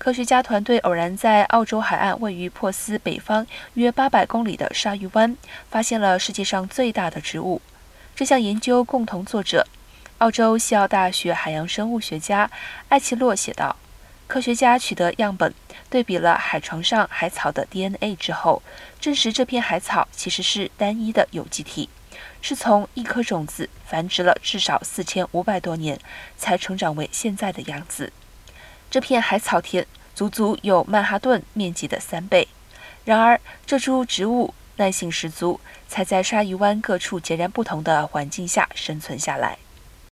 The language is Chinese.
科学家团队偶然在澳洲海岸位于珀斯北方约800公里的鲨鱼湾发现了世界上最大的植物。这项研究共同作者，澳洲西澳大学海洋生物学家艾奇洛写道：“科学家取得样本，对比了海床上海草的 DNA 之后，证实这片海草其实是单一的有机体，是从一颗种子繁殖了至少4500多年，才成长为现在的样子。”这片海草田足足有曼哈顿面积的三倍。然而，这株植物耐性十足，才在鲨鱼湾各处截然不同的环境下生存下来。